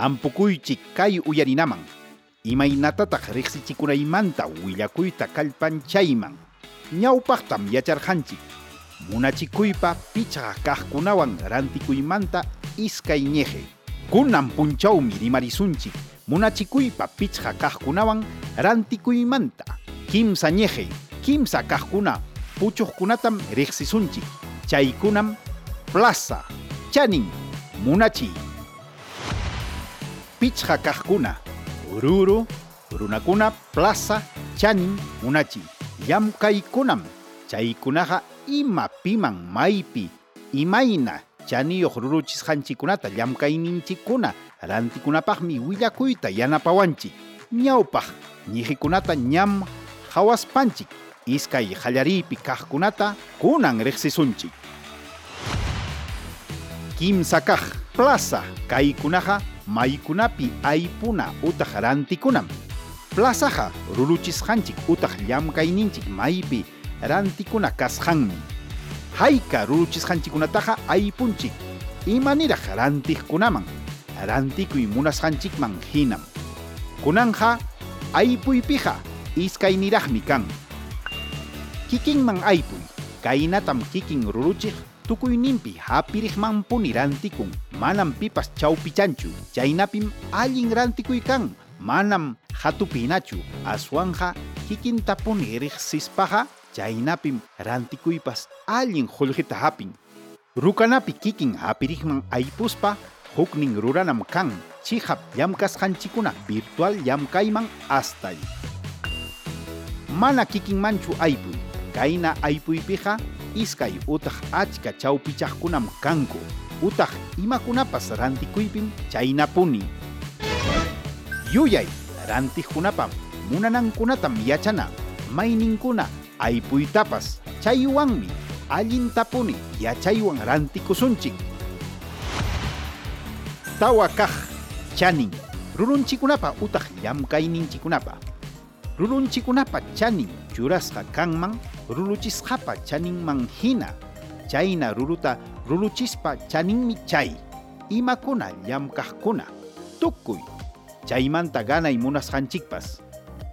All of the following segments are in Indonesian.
hampukuychik kay uyarinaman. Imaynatataq riqsichikunaymanta willakuyta kallpanchayman ñawpaqtam yacharqanchik. Munachikuypa pichqa kaqkunawan rantikuymanta iskay ñeje. Kunan punchawmi rimarisunchik. Munachikuypa pichqa kaqkunawan rantikuymanta. Kimsa ñeje kimsa kaqkuna puchuqkunatam riqsisunchik chaykunam plaza chanin munachi pichqa kaqkuna ururu runakuna plaza chanin munachi llamkaykunam chaykunaqa ima piman maypi imayna chaniyuq ruruchisqanchikkunata llamkayninchikkuna rantikunapaqmi willakuyta yanapawanchik ñawpaq ñijikunata ñam hawaspanchik iskay qallariypi kaqkunata kunan riqsisunchik kimsa kaq plaza kaykunaqa maykunapi aypuna utaq rantikunam. Plazaqa ruruchisqanchik utaq llamkayninchik maypi rantikuna kasqanmi hayka ruruchisqanchikkunataqa aypunchik imaniraq rantiqkunaman rantikuy munasqanchikman hinam kunanja aypuypiqa iskayniraqmi kan. Kikinman aypuy kaynatam kikin ruruchiq tukuyninpi hapiriqmanpuni rantikun manam pipas chawpichanchu chaynapim allin rantikuy kan. Manam hatupinachu aswanja kikintapuni riqsispaqa chaynapim rantikuypas allin qullqita hapin. Rukanapi kikin hapiriqman aypuspa huknin ruranam kan. Chihap llamkasqanchikuna virtual llamkayman astay mana kikinmanchu aypuy kayna aypuypiqa iskay utaq achka chawpichaqkunam kanku utaq imakunapas rantikuypim chaynapuni yuyay rantiqkunapam munanankunatam yachana mayninkuna aypuytapas chaywanmi allintapuni yachaywan rantikusunchik tawa kaq chanin rurunchikunapa utaq llamkayninchikunapa rurunchikunapa chanin churasqa kanman ruruchisqapa chaninman hina. Chayna ruruta ruruchispa chaninmi chay imakuna llamkaqkuna tukuy chaymanta ganay munasqanchikpas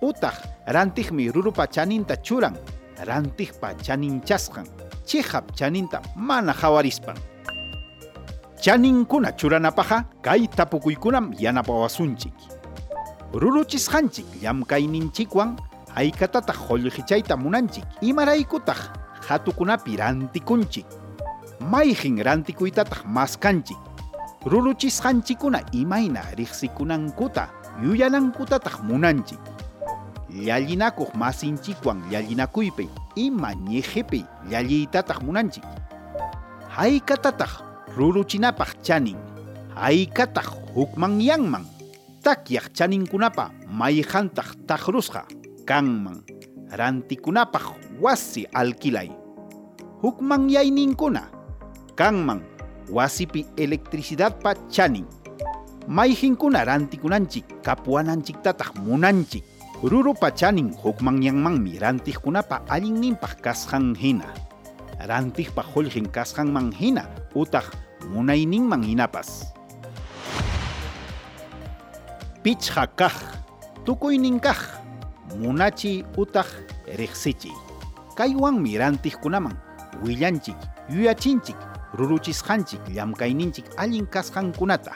utaq rantiqmi rurupa chaninta churan rantiqpa chaninchasqan chihap chaninta mana hawarispan chaninkuna churanapaqa kay tapukuykunam yanapawasunchik ruruchisqanchik llamkayninchikwan haykatataq qullqichayta munanchik imaraykutaq hatukunapi rantikunchik mayjin rantikuytataq maskanchik ruruchisqanchikkuna imayna riqsikunankuta yuyanankutataq munanchik llallinakuq masinchikwan llallinakuypi ima ñejepi llalliytataq munanchik hayk'atataq ruruchinapaq chanin hayk'ataq hukmanyanman takyaq chaninkunapa mayqantaq taqrusqa kanman rantikunapaq wasi alquilay hukmanyayninkuna kanman wasipi electricidadpa chanin mayjinkuna rantikunanchik kapuananchiktataq munanchik. Rurupa chanin hukmanyanmanmi rantiqkunapa allinninpaq kasqan hina. Rantiqpa qullqin kasqanman hina utaq munayninman hinapas. Pichqa kaq tukuynin kaq munachi utaq riqsichiy kaywanmi rantiqkunaman willanchik yuyachinchik ruruchisqanchik llamkayninchik allin kasqankunata.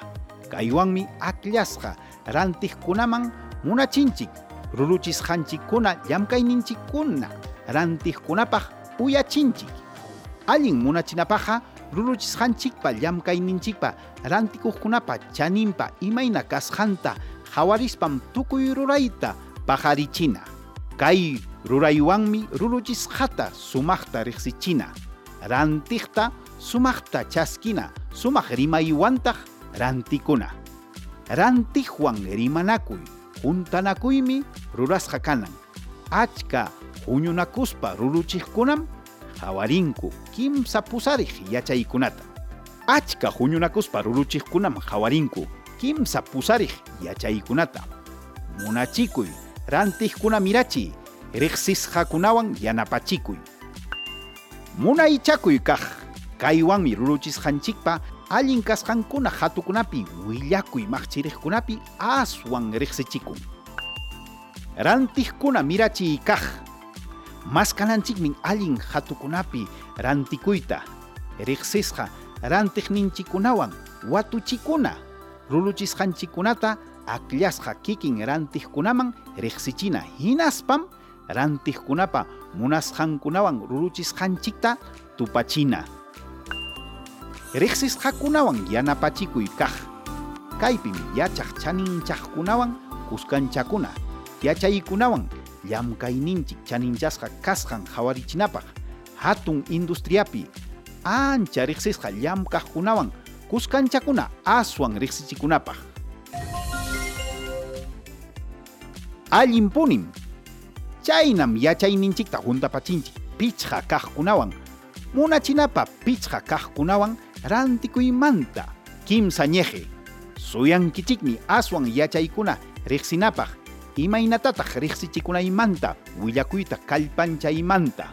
Kaywanmi akllasqa rantiqkunaman munachinchik. Ruruchisqanchikkuna llamkayninchikkuna rantiqkunapaq uyachinchik allin munachinapaqqa ruruchisqanchikpa llamkayninchikpa rantikuqkunapa chaninpa imayna kasqanta hawarispam tukuy rurayta paqarichina kay ruraywanmi ruruchisqata sumaqta riqsichina. Rantiqta sumaqta chaskina sumaq rimaywantaq rantikuna rantiqwan rimanakuy juntanakuymi rurasqa kanan achka huñunakuspa ruruchiqkunam hawarinku kimsa pusariq yachaykunata achka huñunakuspa ruruchiqkunam hawarinku kimsa pusariq yachaykunata munachikuy rantiqkuna mirachi riqsisqakunawan yanapachikuy. Munaychakuy kaq kaywanmi ruruchisqanchikpa allin kasqankuna hatukunapi willakuy maqchiriqkunapi aswan riqsichikun rantiqkuna mirachiy kaq maskananchikmin allin hatukunapi rantikuyta. Riqsisqa rantiqninchikunawan watuchikuna. Ruluchisqanchikunata aklasqa kikin rantiqkunaman riqsichina hinaspam rantiqkunapa munasqankunawan ruluchisqanchikta tupachina riqsisqakunawan yanapachikuy kaq kaypim yachaq chaninchaqkunawan kuskanchakuna yachaykunawan llamkayninchik chaninchasqa kasqan hawarichinapaq hatun industriapi ancha riqsisqa llamkaqkunawan kuskanchakuna aswan riqsichikunapaq allin punim chaynam yachayninchikta juntapachinchik pichqa kaqkunawan munachinapa pichqa kaqkunawan rantikuymanta kimsa ñeje suyankichikmi aswan yachaykuna riqsinapaq imaynatataq riqsichikunaymanta willakuyta kallpanchaymanta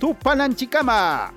tupananchikama